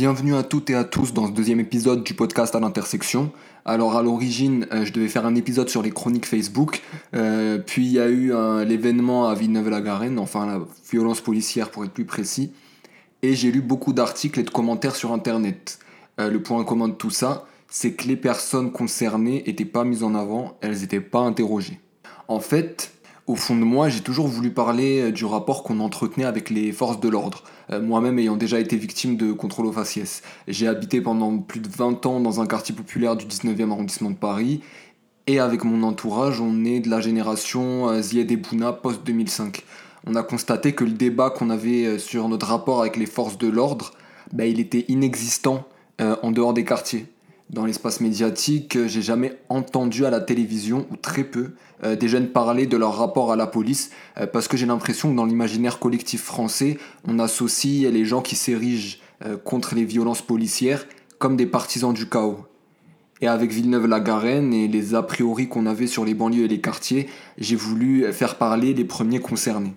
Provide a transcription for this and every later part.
Bienvenue à toutes et à tous dans ce deuxième épisode du podcast à l'intersection. Alors à l'origine, euh, je devais faire un épisode sur les chroniques Facebook, euh, puis il y a eu l'événement à Villeneuve-la-Garenne, enfin la violence policière pour être plus précis, et j'ai lu beaucoup d'articles et de commentaires sur Internet. Euh, le point commun de tout ça, c'est que les personnes concernées n'étaient pas mises en avant, elles n'étaient pas interrogées. En fait, au fond de moi, j'ai toujours voulu parler euh, du rapport qu'on entretenait avec les forces de l'ordre. Euh, moi-même ayant déjà été victime de contrôle aux faciès. J'ai habité pendant plus de 20 ans dans un quartier populaire du 19e arrondissement de Paris. Et avec mon entourage, on est de la génération euh, Zied et Bouna post-2005. On a constaté que le débat qu'on avait sur notre rapport avec les forces de l'ordre, bah, il était inexistant en dehors des quartiers dans l'espace médiatique, euh, j'ai jamais entendu à la télévision, ou très peu, euh, des jeunes parler de leur rapport à la police, euh, parce que j'ai l'impression que dans l'imaginaire collectif français, on associe les gens qui s'érigent contre les violences policières comme des partisans du chaos. Et avec Villeneuve-la-Garenne et les a priori qu'on avait sur les banlieues et les quartiers, j'ai voulu faire parler les premiers concernés.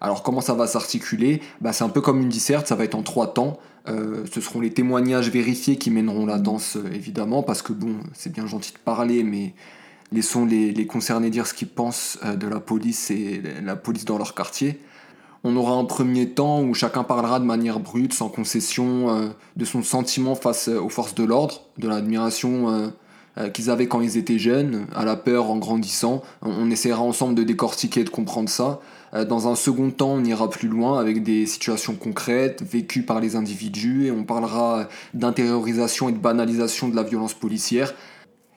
Alors comment ça va s'articuler? Bah, C'est un peu comme une disserte, ça va être en trois temps. Euh, ce seront les témoignages vérifiés qui mèneront la danse, euh, évidemment, parce que bon, c'est bien gentil de parler, mais laissons les, concernés dire ce qu'ils pensent euh, de la police et la police dans leur quartier. On aura un premier temps où chacun parlera de manière brute, sans concession, de son sentiment face aux forces de l'ordre, de l'admiration qu'ils avaient quand ils étaient jeunes, à la peur en grandissant. On essaiera ensemble de décortiquer et de comprendre ça. Euh, dans un second temps, on ira plus loin avec des situations concrètes vécues par les individus et on parlera d'intériorisation et de banalisation de la violence policière.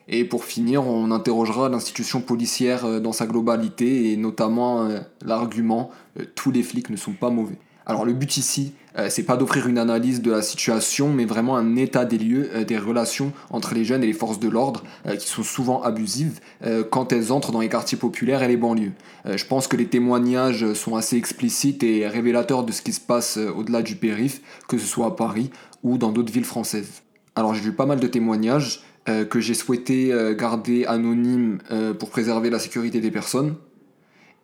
Et pour finir, on interrogera l'institution policière euh, dans sa globalité et notamment euh, l'argument tous les flics ne sont pas mauvais. Alors le but ici, euh, c'est pas d'offrir une analyse de la situation, mais vraiment un état des lieux euh, des relations entre les jeunes et les forces de l'ordre, euh, qui sont souvent abusives quand elles entrent dans les quartiers populaires et les banlieues. je pense que les témoignages sont assez explicites et révélateurs de ce qui se passe au-delà du périph', que ce soit à Paris ou dans d'autres villes françaises. Alors j'ai vu pas mal de témoignages que j'ai souhaité garder anonymes pour préserver la sécurité des personnes,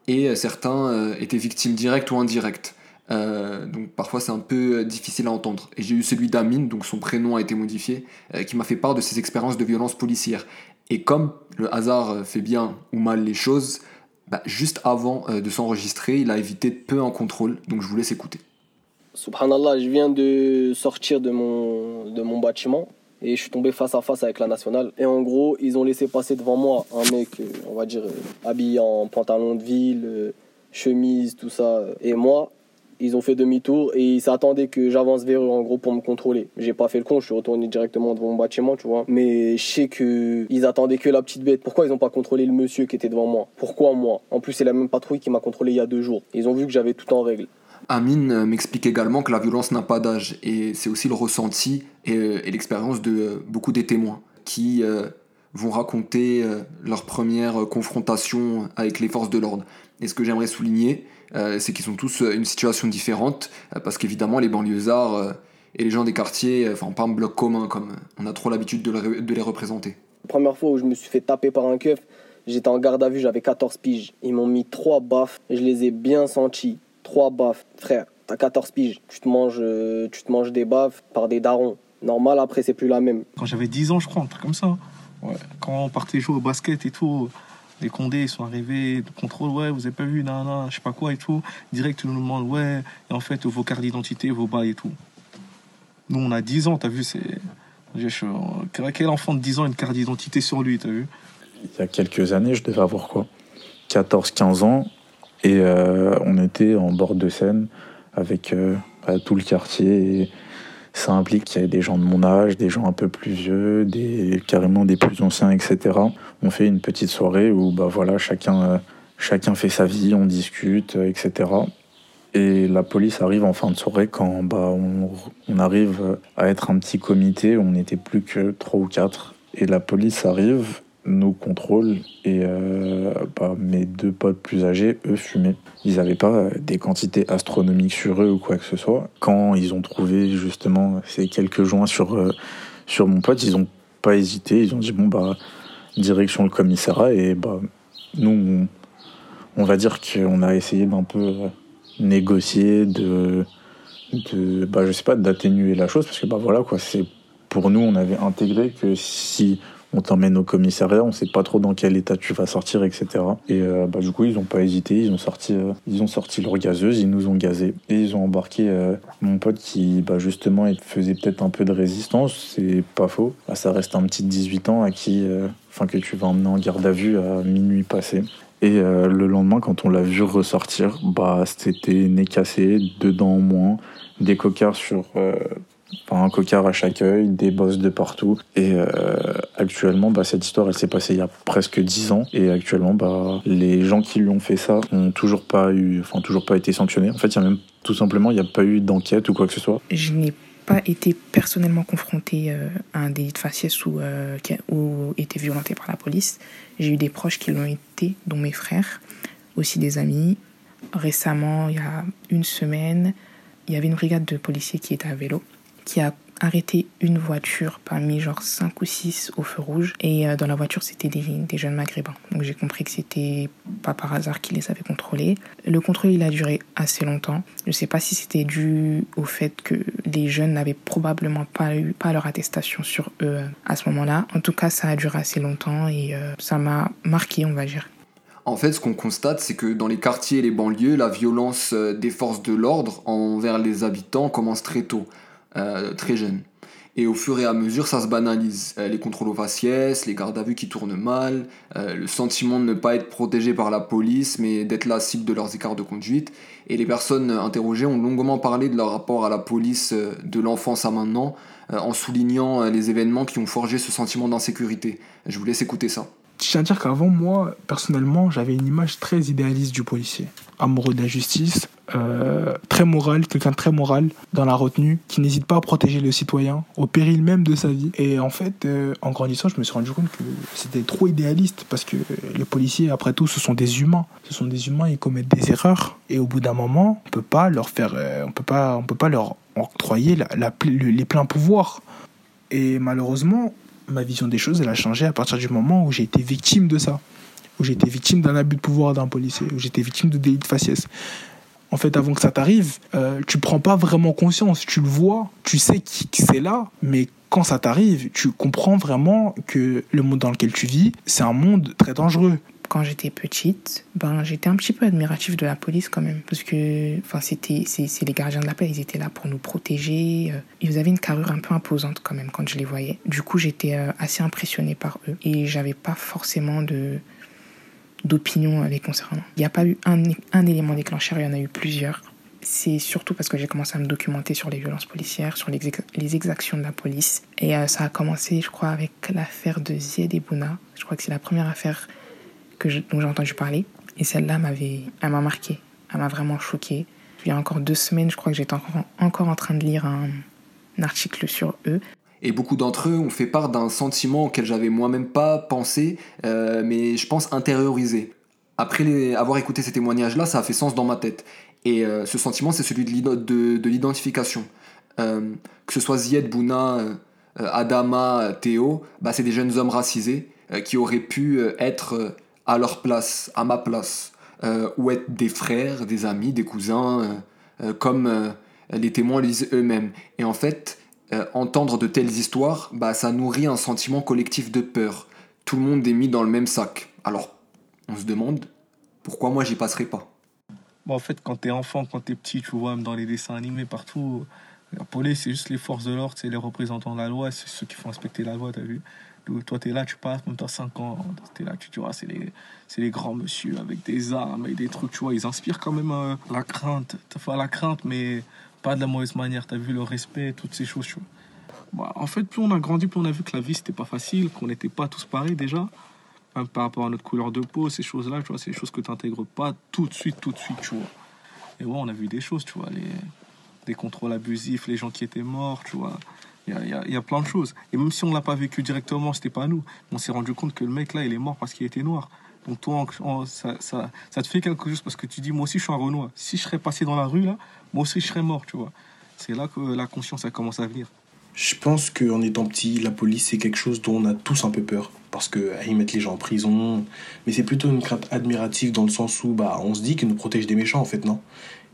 et certains étaient victimes directes ou indirectes. Euh, donc parfois c'est un peu euh, difficile à entendre. Et j'ai eu celui d'Amine, donc son prénom a été modifié, euh, qui m'a fait part de ses expériences de violence policière. Et comme le hasard fait bien ou mal les choses, bah, juste avant de s'enregistrer, il a évité peu en contrôle, donc je vous laisse écouter. Subhanallah, je viens de sortir de mon, de mon bâtiment et je suis tombé face à face avec la nationale. Et en gros, ils ont laissé passer devant moi un mec, on va dire, habillé en pantalon de ville, chemise, tout ça. Et moi, ils ont fait demi-tour et ils s'attendaient que j'avance vers eux en gros pour me contrôler. J'ai pas fait le con, je suis retourné directement devant mon bâtiment, tu vois. Mais je sais que ils attendaient que la petite bête. Pourquoi ils ont pas contrôlé le monsieur qui était devant moi? Pourquoi moi? En plus, c'est la même patrouille qui m'a contrôlé il y a deux jours. Ils ont vu que j'avais tout en règle. Amine euh, m'explique également que la violence n'a pas d'âge et c'est aussi le ressenti et, euh, l'expérience de euh, beaucoup des témoins qui vont raconter leur première confrontation avec les forces de l'ordre. Et ce que j'aimerais souligner, c'est qu'ils ont tous euh, une situation différente, euh, parce qu'évidemment, les banlieusards et les gens des quartiers, enfin, pas un bloc commun, comme on a trop l'habitude de, les représenter. La première fois où je me suis fait taper par un keuf, j'étais en garde à vue, j'avais 14 piges. Ils m'ont mis trois baffes, je les ai bien sentis. Trois baffes. Frère, t'as 14 piges, tu te, manges, tu te manges des baffes par des darons. Normal, après, c'est plus la même. Quand j'avais 10 ans, je crois, un truc comme ça. Quand on partait jouer au basket et tout, les Condés ils sont arrivés, contrôle, ouais, vous avez pas vu, non, non, je sais pas quoi et tout. Direct, ils nous demandent, ouais, et en fait, vos cartes d'identité, vos bails et tout. Nous, on a 10 ans, t'as vu, c'est. Quel enfant de 10 ans a une carte d'identité sur lui, t'as vu? Il y a quelques années, je devais avoir quoi? 14-15 ans, et euh, on était en bord de Seine avec euh, bah, tout le quartier. Ça implique qu'il y ait des gens de mon âge, des gens un peu plus vieux, des, carrément des plus anciens, etc. On fait une petite soirée où bah voilà, chacun, euh, chacun fait sa vie, on discute, euh, etc. Et la police arrive en fin de soirée quand bah, on, on arrive à être un petit comité, on n'était plus que trois ou quatre. Et la police arrive nos contrôles et euh, bah, mes deux potes plus âgés, eux, fumaient. Ils n'avaient pas euh, des quantités astronomiques sur eux ou quoi que ce soit. Quand ils ont trouvé justement ces quelques joints sur, euh, sur mon pote, ils n'ont pas hésité. Ils ont dit bon, bah, direction le commissariat. Et bah, nous, on, va dire qu'on a essayé d'un peu négocier, de, de, bah, je sais pas, d'atténuer la chose, parce que bah voilà quoi, c'est pour nous, on avait intégré que si on t'emmène au commissariat, on sait pas trop dans quel état tu vas sortir, etc. Et euh, bah, du coup, ils ont pas hésité, ils ont sorti, euh, ils ont sorti leur gazeuse, ils nous ont gazé et ils ont embarqué euh, mon pote qui, bah, justement, faisait peut-être un peu de résistance, c'est pas faux. Bah, ça reste un petit 18 ans à qui, enfin, que tu vas emmener en garde à vue à minuit passé. Et le lendemain, quand on l'a vu ressortir, bah, c'était nez cassé, deux dents en moins, des cocards sur Un cocard à chaque œil, des bosses de partout. Et euh, actuellement, bah, cette histoire, elle s'est passée il y a presque 10 ans. Et actuellement, bah, les gens qui lui ont fait ça n'ont toujours pas eu, enfin, toujours pas été sanctionnés. En fait, il y a même tout simplement, il n'y a pas eu d'enquête ou quoi que ce soit. Je n'ai pas été personnellement confronté euh, à un délit de faciès ou, euh, ou été violenté par la police. J'ai eu des proches qui l'ont été, dont mes frères, aussi des amis. Récemment, il y a une semaine, il y avait une brigade de policiers qui était à vélo qui a arrêté une voiture parmi genre 5 ou 6 au feu rouge. Et euh, dans la voiture, c'était des, jeunes maghrébins. Donc j'ai compris que c'était pas par hasard qu'ils les avaient contrôlés. Le contrôle, il a duré assez longtemps. Je sais pas si c'était dû au fait que les jeunes n'avaient probablement pas eu pas leur attestation sur eux à ce moment-là. En tout cas, ça a duré assez longtemps et euh, ça m'a marqué, on va dire. En fait, ce qu'on constate, c'est que dans les quartiers et les banlieues, la violence euh, des forces de l'ordre envers les habitants commence très tôt. Euh, très jeune. Et au fur et à mesure, ça se banalise. Euh, les contrôles aux faciès, les gardes à vue qui tournent mal, euh, le sentiment de ne pas être protégé par la police, mais d'être la cible de leurs écarts de conduite. Et les personnes interrogées ont longuement parlé de leur rapport à la police de l'enfance à maintenant, en soulignant les événements qui ont forgé ce sentiment d'insécurité. Je vous laisse écouter ça. Je tiens à dire qu'avant, moi, personnellement, j'avais une image très idéaliste du policier. Amoureux de la justice, euh, très moral, quelqu'un très moral dans la retenue, qui n'hésite pas à protéger le citoyen au péril même de sa vie. Et en fait, euh, en grandissant, je me suis rendu compte que c'était trop idéaliste parce que les policiers, après tout, ce sont des humains. Ce sont des humains, ils commettent des erreurs. Et au bout d'un moment, on peut pas leur faire, euh, on peut pas, on peut pas leur octroyer la, les pleins pouvoirs. Et malheureusement, ma vision des choses, elle a changé à partir du moment où j'ai été victime de ça. Où j'ai été victime d'un abus de pouvoir d'un policier, où été victime de délits de faciès en fait, avant que ça t'arrive, euh, tu prends pas vraiment conscience. Tu le vois, tu sais que c'est là, mais quand ça t'arrive, tu comprends vraiment que le monde dans lequel tu vis, c'est un monde très dangereux. Quand j'étais petite, ben j'étais un petit peu admiratif de la police quand même, parce que c'est les gardiens de la paix, ils étaient là pour nous protéger. Euh, ils avaient une carrure un peu imposante quand même quand je les voyais. Du coup, j'étais euh, assez impressionnée par eux et j'avais pas forcément de d'opinion les concernant. Il n'y a pas eu un, un élément déclencheur, il y en a eu plusieurs. C'est surtout parce que j'ai commencé à me documenter sur les violences policières, sur les, les exactions de la police. Et euh, ça a commencé, je crois, avec l'affaire de Zied et Bouna. Je crois que c'est la première affaire que dont j'ai entendu parler. Et celle-là m'avait, elle m'a marqué. Elle m'a vraiment choquée. Il y a encore deux semaines, je crois que j'étais encore, en train de lire un, un article sur eux. Et beaucoup d'entre eux ont fait part d'un sentiment auquel j'avais moi-même pas pensé, euh, mais je pense intériorisé. Après avoir écouté ces témoignages-là, ça a fait sens dans ma tête. Et euh, ce sentiment, c'est celui de l'identification. Euh, que ce soit Zied, Bouna, Adama, Théo, bah, c'est des jeunes hommes racisés qui auraient pu être à leur place, à ma place, ou être des frères, des amis, des cousins, comme les témoins le disent eux-mêmes. Et en fait, euh, entendre de telles histoires, bah, ça nourrit un sentiment collectif de peur. Tout le monde est mis dans le même sac. Alors, on se demande pourquoi moi j'y passerai pas? Bon, en fait, quand t'es enfant, quand t'es petit, tu vois, même dans les dessins animés partout, la police, c'est juste les forces de l'ordre, c'est les représentants de la loi, c'est ceux qui font respecter la loi, t'as vu? Toi, tu es là, tu passes, même t'as 5 ans, tu es là, tu, vois, c'est les, les grands monsieur avec des armes et des trucs, tu vois, ils inspirent quand même euh, la crainte. Enfin, la crainte, mais pas de la mauvaise manière. Tu as vu le respect, toutes ces choses. Bah, en fait, plus on a grandi, plus on a vu que la vie, c'était pas facile, qu'on n'était pas tous pareils déjà. par rapport à notre couleur de peau, ces choses-là, tu vois, c'est des choses que tu n'intègres pas tout de suite, tout de suite, tu vois. Et ouais, on a vu des choses, tu vois, les, des contrôles abusifs, les gens qui étaient morts, tu vois. Il y a, plein de choses. Et même si on l'a pas vécu directement, c'était pas nous. On s'est rendu compte que le mec là, il est mort parce qu'il était noir. Donc toi, ça, ça, ça, te fait quelque chose parce que tu dis, moi aussi je suis un Renoir. Si je serais passé dans la rue là, moi aussi je serais mort, tu vois. C'est là que la conscience a commencé à venir. Je pense qu'en étant petit, la police c'est quelque chose dont on a tous un peu peur. Parce qu'ils mettent les gens en prison. Mais c'est plutôt une crainte admirative dans le sens où bah, on se dit qu'ils nous protègent des méchants en fait, non?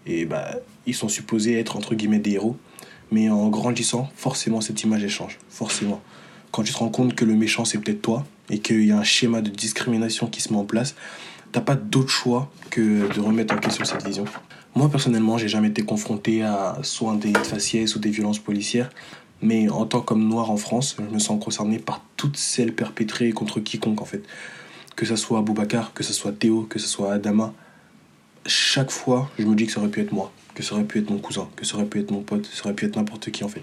Et bah, ils sont supposés être entre guillemets des héros. Mais en grandissant, forcément, cette image, elle change. Forcément. Quand tu te rends compte que le méchant, c'est peut-être toi, et qu'il y a un schéma de discrimination qui se met en place, t'as pas d'autre choix que de remettre en question cette vision. Moi, personnellement, j'ai jamais été confronté à soit des faciès ou des violences policières, mais en tant qu'homme noir en France, je me sens concerné par toutes celles perpétrées contre quiconque, en fait. Que ce soit Boubacar, que ce soit Théo, que ce soit Adama, chaque fois, je me dis que ça aurait pu être moi, que ça aurait pu être mon cousin, que ça aurait pu être mon pote, ça aurait pu être n'importe qui, en fait.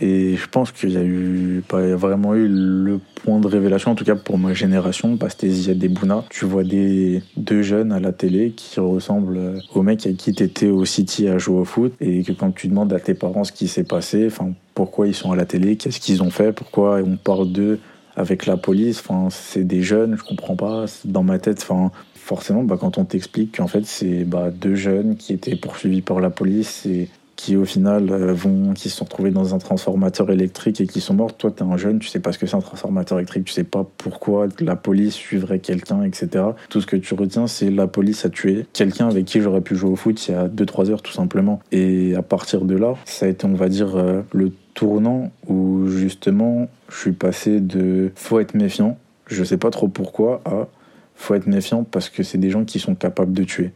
Et je pense qu'il y a eu pas vraiment eu le point de révélation, en tout cas pour ma génération, parce que Ziad Bouna. Tu vois des deux jeunes à la télé qui ressemblent au mec avec qui t'étais au City à jouer au foot, et que quand tu demandes à tes parents ce qui s'est passé, enfin pourquoi ils sont à la télé, qu'est-ce qu'ils ont fait, pourquoi on parle d'eux avec la police, enfin c'est des jeunes, je comprends pas. Dans ma tête, enfin forcément, bah, quand on t'explique qu'en fait, c'est bah, deux jeunes qui étaient poursuivis par la police et qui au final euh, vont, qui se sont retrouvés dans un transformateur électrique et qui sont morts. Toi, tu es un jeune, tu sais pas ce que c'est un transformateur électrique, tu sais pas pourquoi la police suivrait quelqu'un, etc. Tout ce que tu retiens, c'est la police a tué quelqu'un avec qui j'aurais pu jouer au foot il y a 2-3 heures, tout simplement. Et à partir de là, ça a été, on va dire, euh, le tournant où justement, je suis passé de faut être méfiant, je sais pas trop pourquoi, à faut être méfiant parce que c'est des gens qui sont capables de tuer.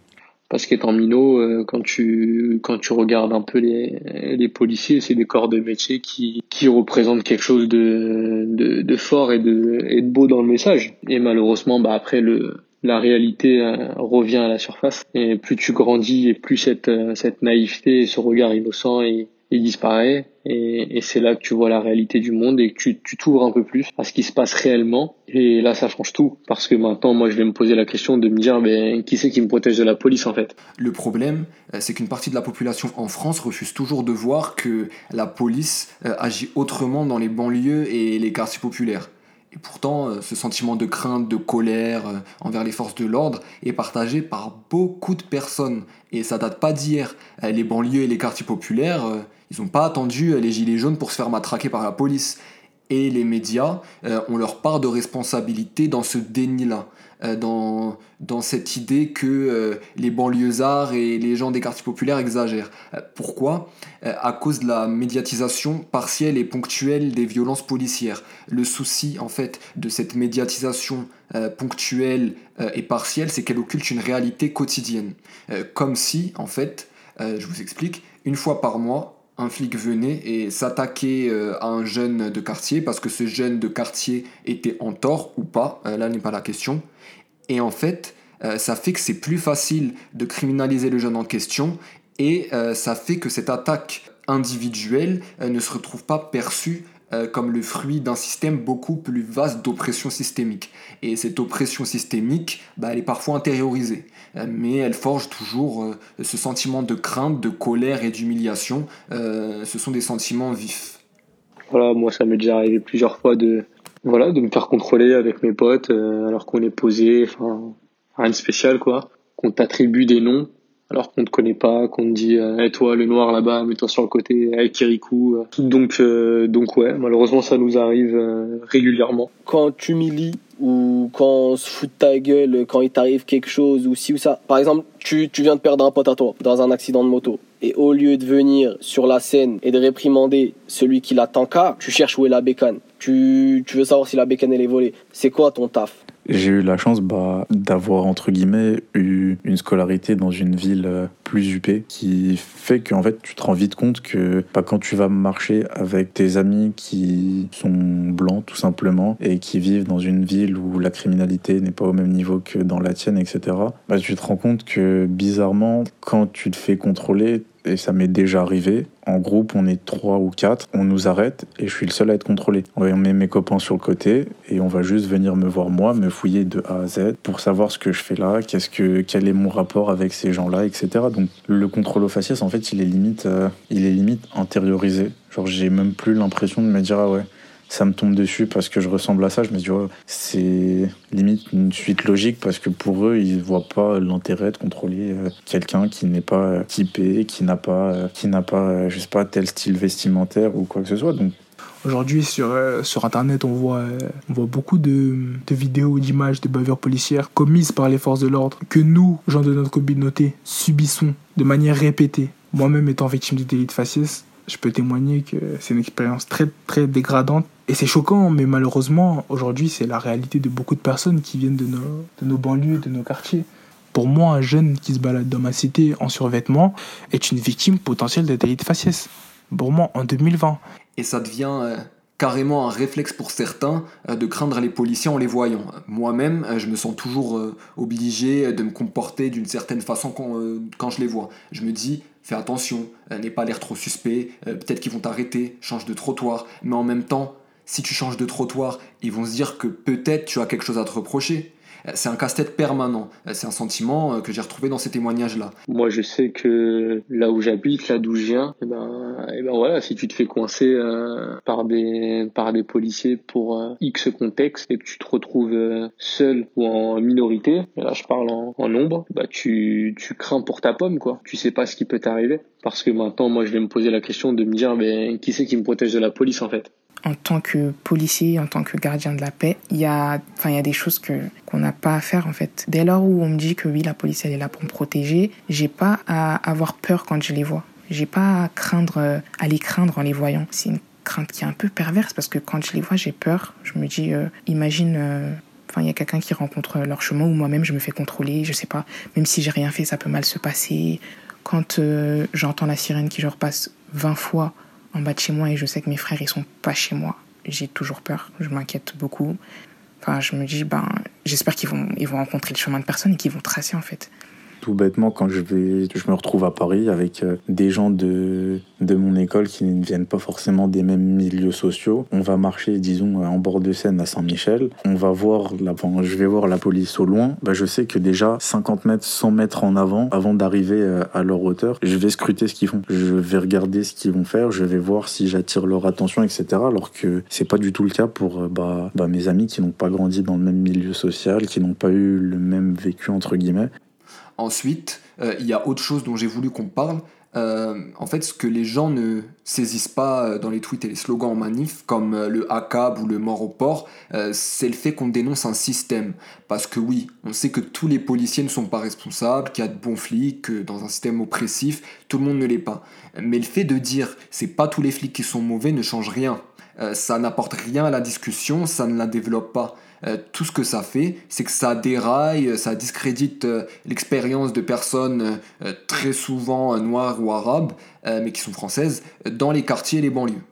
Parce qu'étant minot, euh, quand tu quand tu regardes un peu les, les policiers, c'est des corps de métier qui, qui représentent quelque chose de, de, fort et de, et de beau dans le message. Et malheureusement, bah après le la réalité euh, revient à la surface. Et plus tu grandis et plus cette, euh, cette naïveté et ce regard innocent et, il disparaît et, c'est là que tu vois la réalité du monde et que tu, tu t'ouvres un peu plus à ce qui se passe réellement et là ça change tout parce que maintenant moi je vais me poser la question de me dire ben, qui c'est qui me protège de la police en fait? Le problème euh, c'est qu'une partie de la population en France refuse toujours de voir que la police euh, agit autrement dans les banlieues et les quartiers populaires. Et pourtant, euh, ce sentiment de crainte, de colère envers les forces de l'ordre est partagé par beaucoup de personnes. Et ça date pas d'hier. Les banlieues et les quartiers populaires, ils n'ont pas attendu euh, les gilets jaunes pour se faire matraquer par la police. Et les médias euh, ont leur part de responsabilité dans ce déni-là, euh, dans, dans cette idée que les banlieusards et les gens des quartiers populaires exagèrent. pourquoi? À cause de la médiatisation partielle et ponctuelle des violences policières. Le souci, en fait, de cette médiatisation ponctuelle et partielle, c'est qu'elle occulte une réalité quotidienne. comme si, en fait, je vous explique, une fois par mois, un flic venait et s'attaquait euh, à un jeune de quartier parce que ce jeune de quartier était en tort ou pas, euh, là n'est pas la question. Et en fait, euh, ça fait que c'est plus facile de criminaliser le jeune en question et ça fait que cette attaque individuelle ne se retrouve pas perçue euh, comme le fruit d'un système beaucoup plus vaste d'oppression systémique. Et cette oppression systémique, bah, elle est parfois intériorisée, euh, mais elle forge toujours euh, ce sentiment de crainte, de colère et d'humiliation. ce sont des sentiments vifs. Voilà, moi ça m'est déjà arrivé plusieurs fois de, voilà, de me faire contrôler avec mes potes alors qu'on est posé, enfin rien de spécial quoi, qu'on t'attribue des noms alors qu'on te connaît pas, qu'on te dit euh, toi le noir là-bas, mets-toi sur le côté avec Kirikou. Euh. Donc euh, donc ouais, malheureusement ça nous arrive euh, régulièrement. Quand tu humilies ou quand on se fout de ta gueule, quand il t'arrive quelque chose ou si ou ça. Par exemple, tu, tu viens de perdre un pote à toi dans un accident de moto. Et au lieu de venir sur la scène et de réprimander celui qui l'a qu'à, tu cherches où est la bécane. Tu, tu veux savoir si la bécane elle est volée. C'est quoi ton taf? J'ai eu la chance bah, d'avoir, entre guillemets, eu une scolarité dans une ville euh, plus huppée qui fait qu'en fait, tu te rends vite compte que bah, quand tu vas marcher avec tes amis qui sont blancs, tout simplement, et qui vivent dans une ville où la criminalité n'est pas au même niveau que dans la tienne, etc., bah, tu te rends compte que bizarrement, quand tu te fais contrôler, et ça m'est déjà arrivé. En groupe, on est trois ou quatre, on nous arrête et je suis le seul à être contrôlé. On met mes copains sur le côté et on va juste venir me voir moi, me fouiller de A à Z pour savoir ce que je fais là, qu'est-ce que, quel est mon rapport avec ces gens-là, etc. Donc le contrôle au faciès, en fait, il est limite, euh, il est limite intériorisé. Genre j'ai même plus l'impression de me dire ah ouais ça me tombe dessus parce que je ressemble à ça. Je me dis, c'est limite une suite logique parce que pour eux, ils voient pas l'intérêt de contrôler euh, quelqu'un qui n'est pas typé, qui n'a pas, euh, qui n'a pas, euh, je sais pas, tel style vestimentaire ou quoi que ce soit. Donc, Aujourd'hui, sur, euh, sur Internet, on voit, euh, on voit beaucoup de, de vidéos, d'images de bavures policières commises par les forces de l'ordre que nous, gens de notre communauté, subissons de manière répétée. Moi-même étant victime du délit de faciès, je peux témoigner que c'est une expérience très très dégradante et c'est choquant, mais malheureusement, aujourd'hui, c'est la réalité de beaucoup de personnes qui viennent de nos, de nos banlieues, de nos quartiers. Pour moi, un jeune qui se balade dans ma cité en survêtement est une victime potentielle de délit de faciès. Pour moi, en 2020. Et ça devient euh, carrément un réflexe pour certains euh, de craindre les policiers en les voyant. Moi-même, euh, je me sens toujours obligé de me comporter d'une certaine façon quand, quand, je les vois. Je me dis, fais attention, n'aie pas l'air trop suspect, peut-être qu'ils vont t'arrêter, change de trottoir. Mais en même temps, si tu changes de trottoir, ils vont se dire que peut-être tu as quelque chose à te reprocher. Euh, c'est un casse-tête permanent. Euh, c'est un sentiment euh, que j'ai retrouvé dans ces témoignages-là. Moi, je sais que là où j'habite, là d'où je viens, et eh ben, eh ben voilà, si tu te fais coincer par des par des policiers pour X contexte et que tu te retrouves seul ou en minorité, et là je parle en, en nombre, bah tu tu crains pour ta pomme quoi. Tu sais pas ce qui peut t'arriver parce que maintenant, moi, je vais me poser la question de me dire, mais qui c'est qui me protège de la police en fait? En tant que policier, en tant que gardien de la paix, il y a, enfin, il y a des choses que qu'on n'a pas à faire en fait. Dès lors où on me dit que oui, la police elle est là pour me protéger, j'ai pas à avoir peur quand je les vois. J'ai pas à craindre, à les craindre en les voyant. C'est une crainte qui est un peu perverse parce que quand je les vois, j'ai peur. Je me dis, euh, imagine. Euh, il y a quelqu'un qui rencontre leur chemin ou moi-même je me fais contrôler, je sais pas. Même si j'ai rien fait, ça peut mal se passer. Quand euh, j'entends la sirène qui je repasse 20 fois en bas de chez moi et je sais que mes frères ils sont pas chez moi, j'ai toujours peur, je m'inquiète beaucoup. Enfin, je me dis ben j'espère qu'ils vont ils vont rencontrer le chemin de personne et qu'ils vont tracer en fait tout bêtement, quand je, vais, je me retrouve à Paris avec euh, des gens de, de mon école qui ne viennent pas forcément des mêmes milieux sociaux, on va marcher, disons, en bord de Seine à Saint-Michel. On va voir, la, je vais voir la police au loin. Bah, je sais que déjà 50 mètres, 100 mètres en avant, avant d'arriver euh, à leur hauteur, je vais scruter ce qu'ils font. Je vais regarder ce qu'ils vont faire. Je vais voir si j'attire leur attention, etc. Alors que c'est pas du tout le cas pour euh, bah, bah, mes amis qui n'ont pas grandi dans le même milieu social, qui n'ont pas eu le même vécu entre guillemets. Ensuite, euh, il y a autre chose dont j'ai voulu qu'on parle. Euh, en fait, ce que les gens ne saisissent pas euh, dans les tweets et les slogans en manif, comme le ACAB ou le mort au port, c'est le fait qu'on dénonce un système. Parce que oui, on sait que tous les policiers ne sont pas responsables, qu'il y a de bons flics, que dans un système oppressif, tout le monde ne l'est pas. Mais le fait de dire c'est pas tous les flics qui sont mauvais ne change rien. ça n'apporte rien à la discussion, ça ne la développe pas. Euh, tout ce que ça fait, c'est que ça déraille, ça discrédite euh, l'expérience de personnes euh, très souvent noires ou arabes, mais qui sont françaises, dans les quartiers et les banlieues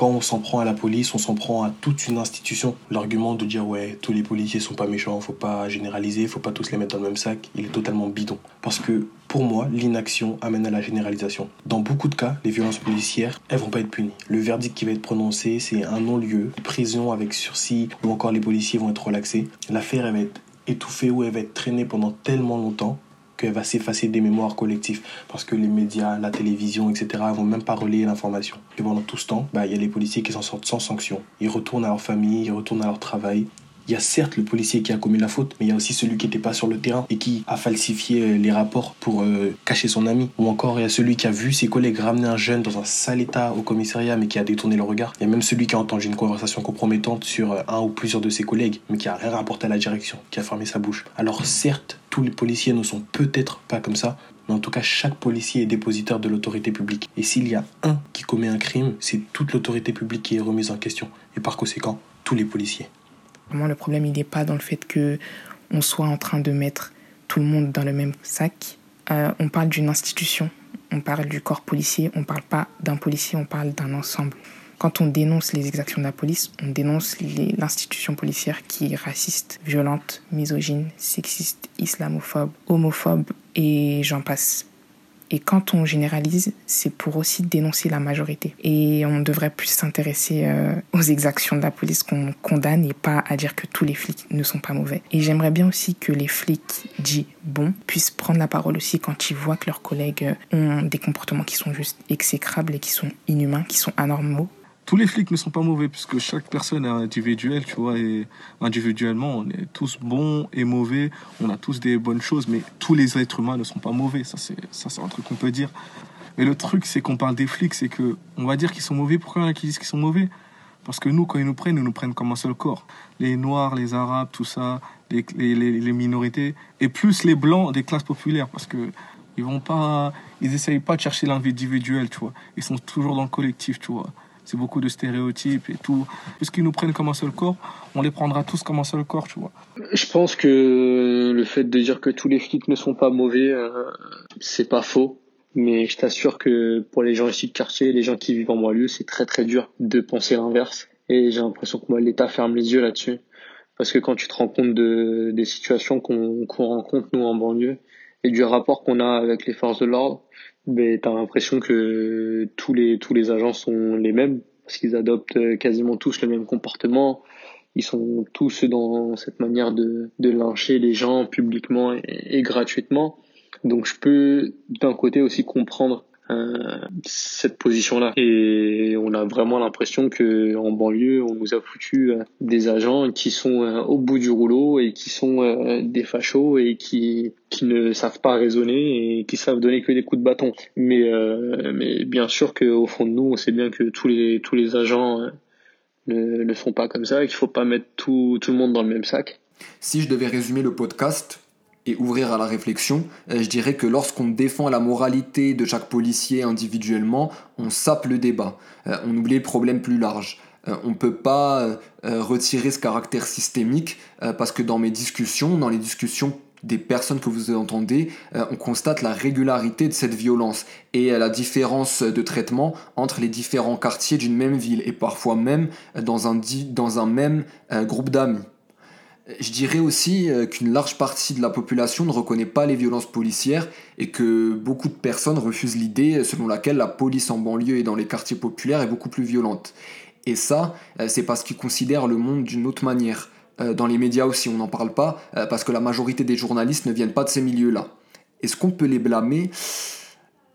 quand on s'en prend à la police, on s'en prend à toute une institution. L'argument de dire ouais, tous les policiers sont pas méchants, faut pas généraliser, faut pas tous les mettre dans le même sac, il est totalement bidon. Parce que pour moi, l'inaction amène à la généralisation. Dans beaucoup de cas, les violences policières, elles vont pas être punies. Le verdict qui va être prononcé, c'est un non-lieu, prison avec sursis, ou encore les policiers vont être relaxés. L'affaire, elle va être étouffée ou elle va être traînée pendant tellement longtemps qu'elle va s'effacer des mémoires collectives. Parce que les médias, la télévision, etc. vont même pas relayer l'information. Et pendant tout ce temps, bah, il y a les policiers qui s'en sortent sans sanction. Ils retournent à leur famille, ils retournent à leur travail. Il y a certes le policier qui a commis la faute, mais il y a aussi celui qui n'était pas sur le terrain et qui a falsifié euh, les rapports pour euh, cacher son ami. Ou encore, il y a celui qui a vu ses collègues ramener un jeune dans un sale état au commissariat, mais qui a détourné le regard. Il y a même celui qui a entendu une conversation compromettante sur euh, un ou plusieurs de ses collègues, mais qui a rien rapporté à la direction, qui a fermé sa bouche. Alors certes, tous les policiers ne sont peut-être pas comme ça, mais en tout cas, chaque policier est dépositaire de l'autorité publique. Et s'il y a un qui commet un crime, c'est toute l'autorité publique qui est remise en question. Et par conséquent, tous les policiers. Le problème, n'est pas dans le fait que on soit en train de mettre tout le monde dans le même sac. Euh, on parle d'une institution, on parle du corps policier, on ne parle pas d'un policier, on parle d'un ensemble. Quand on dénonce les exactions de la police, on dénonce l'institution policière qui est raciste, violente, misogyne, sexiste, islamophobe, homophobe et j'en passe. Et quand on généralise, c'est pour aussi dénoncer la majorité. Et on devrait plus s'intéresser euh, aux exactions de la police qu'on condamne et pas à dire que tous les flics ne sont pas mauvais. Et j'aimerais bien aussi que les flics dits bons puissent prendre la parole aussi quand ils voient que leurs collègues ont des comportements qui sont juste exécrables et qui sont inhumains, qui sont anormaux tous les flics ne sont pas mauvais puisque chaque personne est individuelle, tu vois, et individuellement, on est tous bons et mauvais, on a tous des bonnes choses, mais tous les êtres humains ne sont pas mauvais, ça c'est un truc qu'on peut dire. Mais le truc c'est qu'on parle des flics, c'est que on va dire qu'ils sont mauvais, pourquoi il y en a qui disent qu'ils sont mauvais? Parce que nous, quand ils nous prennent, ils nous prennent comme un seul corps. Les Noirs, les Arabes, tout ça, les, les, les minorités, et plus les Blancs des classes populaires. Parce que ils vont pas, ils essayent pas de chercher l'individuel, tu vois. Ils sont toujours dans le collectif, tu vois. C'est beaucoup de stéréotypes et tout. Puisqu'ils nous prennent comme un seul corps, on les prendra tous comme un seul corps, tu vois. Je pense que le fait de dire que tous les flics ne sont pas mauvais, euh, c'est pas faux. Mais je t'assure que pour les gens ici de quartier, les gens qui vivent en banlieue, c'est très très dur de penser l'inverse. Et j'ai l'impression que moi, l'État ferme les yeux là-dessus. Parce que quand tu te rends compte de, des situations qu'on rencontre, nous, en banlieue, et du rapport qu'on a avec les forces de l'ordre, ben, tu as l'impression que tous les, tous les agents sont les mêmes, parce qu'ils adoptent quasiment tous le même comportement. Ils sont tous dans cette manière de, de lyncher les gens publiquement et gratuitement. Donc je peux d'un côté aussi comprendre euh, cette position-là. Et on a vraiment l'impression que en banlieue, on nous a foutu euh, des agents qui sont euh, au bout du rouleau et qui sont des fachos et qui qui ne savent pas raisonner et qui savent donner que des coups de bâton. Mais mais bien sûr qu'au fond de nous, on sait bien que tous les tous les agents ne le font pas comme ça et qu'il faut pas mettre tout tout le monde dans le même sac. Si je devais résumer le podcast, et ouvrir à la réflexion, euh, je dirais que lorsqu'on défend la moralité de chaque policier individuellement, on sape le débat, euh, on oublie le problème plus large. Euh, on ne peut pas retirer ce caractère systémique parce que dans mes discussions, dans les discussions des personnes que vous entendez, on constate la régularité de cette violence et la différence de traitement entre les différents quartiers d'une même ville et parfois même dans un, dans un même groupe d'amis. Je dirais aussi euh, qu'une large partie de la population ne reconnaît pas les violences policières et que beaucoup de personnes refusent l'idée selon laquelle la police en banlieue et dans les quartiers populaires est beaucoup plus violente. Et ça, euh, c'est parce qu'ils considèrent le monde d'une autre manière. Euh, dans les médias aussi, on n'en parle pas, parce que la majorité des journalistes ne viennent pas de ces milieux-là. Est-ce qu'on peut les blâmer?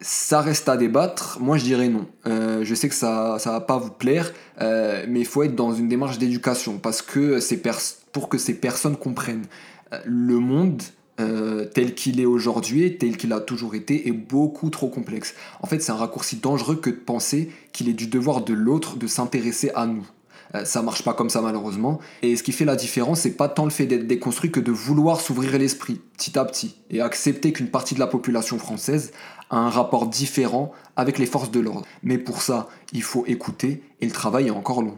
Ça reste à débattre. Moi, je dirais non. je sais que ça ne va pas vous plaire, mais il faut être dans une démarche d'éducation parce que ces, personnes pour que ces personnes comprennent. Euh, le monde euh, tel qu'il est aujourd'hui, tel qu'il a toujours été, est beaucoup trop complexe. En fait, c'est un raccourci dangereux que de penser qu'il est du devoir de l'autre de s'intéresser à nous. Euh, ça marche pas comme ça malheureusement. Et ce qui fait la différence, c'est pas tant le fait d'être déconstruit que de vouloir s'ouvrir l'esprit petit à petit et accepter qu'une partie de la population française a un rapport différent avec les forces de l'ordre. Mais pour ça, il faut écouter et le travail est encore long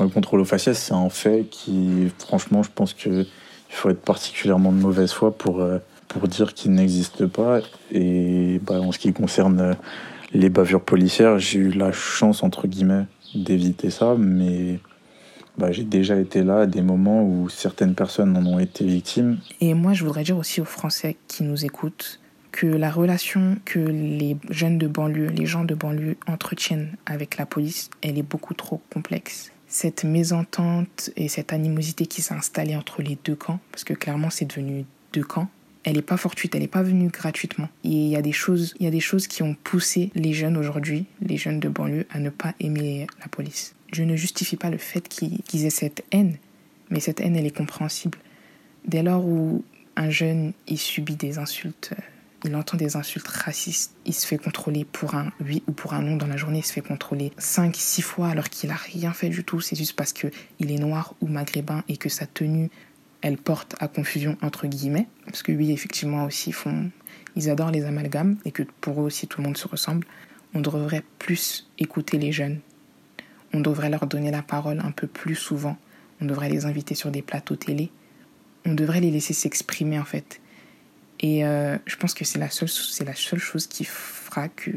le contrôle au faciès, c'est un fait qui, franchement, je pense qu'il faut être particulièrement de mauvaise foi pour, euh, pour dire qu'il n'existe pas. Et bah, en ce qui concerne euh, les bavures policières, j'ai eu la chance, entre guillemets, d'éviter ça, mais bah, j'ai déjà été là à des moments où certaines personnes en ont été victimes. Et moi, je voudrais dire aussi aux Français qui nous écoutent que la relation que les jeunes de banlieue, les gens de banlieue entretiennent avec la police, elle est beaucoup trop complexe cette mésentente et cette animosité qui s'est installée entre les deux camps, parce que clairement c'est devenu deux camps, elle n'est pas fortuite, elle n'est pas venue gratuitement. Et il y il y a des choses qui ont poussé les jeunes aujourd'hui, les jeunes de banlieue, à ne pas aimer la police. Je ne justifie pas le fait qu'ils aient cette haine, mais cette haine, elle est compréhensible. Dès lors où un jeune y subit des insultes il entend des insultes racistes, il se fait contrôler pour un oui ou pour un non dans la journée, il se fait contrôler 5 6 fois alors qu'il a rien fait du tout, c'est juste parce que il est noir ou maghrébin et que sa tenue elle porte à confusion entre guillemets parce que oui, effectivement aussi ils adorent les amalgames et que pour eux aussi tout le monde se ressemble. On devrait plus écouter les jeunes. On devrait leur donner la parole un peu plus souvent. On devrait les inviter sur des plateaux télé. On devrait les laisser s'exprimer en fait et euh, je pense que c'est la, seule, c'est la seule chose qui fera que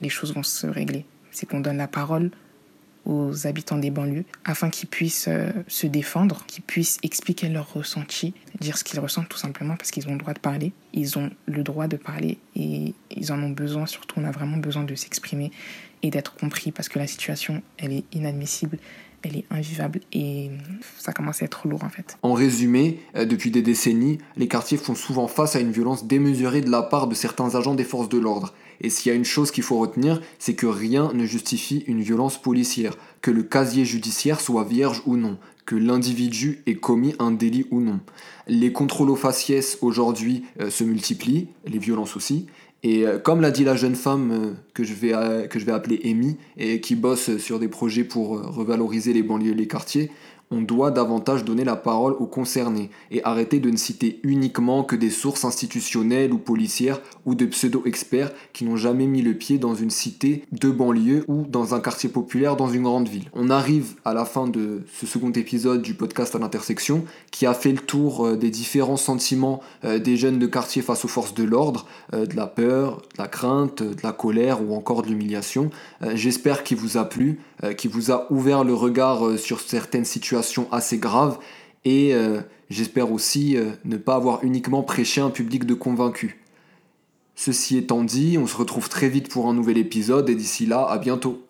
les choses vont se régler. C'est qu'on donne la parole aux habitants des banlieues afin qu'ils puissent euh, se défendre, qu'ils puissent expliquer leurs ressentis, dire ce qu'ils ressentent tout simplement parce qu'ils ont le droit de parler. Ils ont le droit de parler et ils en ont besoin. Surtout, on a vraiment besoin de s'exprimer et d'être compris parce que la situation, elle est inadmissible elle est invivable et ça commence à être lourd en fait. En résumé, euh, depuis des décennies, les quartiers font souvent face à une violence démesurée de la part de certains agents des forces de l'ordre. Et s'il y a une chose qu'il faut retenir, c'est que rien ne justifie une violence policière, que le casier judiciaire soit vierge ou non, que l'individu ait commis un délit ou non. Les contrôles aux faciès aujourd'hui euh, se multiplient, les violences aussi, Et euh, comme l'a dit la jeune femme euh, que, je vais, euh, que je vais appeler Amy, et qui bosse sur des projets pour revaloriser les banlieues et les quartiers, on doit davantage donner la parole aux concernés et arrêter de ne citer uniquement que des sources institutionnelles ou policières ou de pseudo-experts qui n'ont jamais mis le pied dans une cité de banlieue ou dans un quartier populaire dans une grande ville. On arrive à la fin de ce second épisode du podcast à l'intersection qui a fait le tour euh, des différents sentiments euh, des jeunes de quartier face aux forces de l'ordre, euh, de la peur, de la crainte, de la colère ou encore de l'humiliation. J'espère qu'il vous a plu, qu'il vous a ouvert le regard sur certaines situations assez grave et euh, j'espère aussi euh, ne pas avoir uniquement prêché un public de convaincus. Ceci étant dit, on se retrouve très vite pour un nouvel épisode et d'ici là, à bientôt.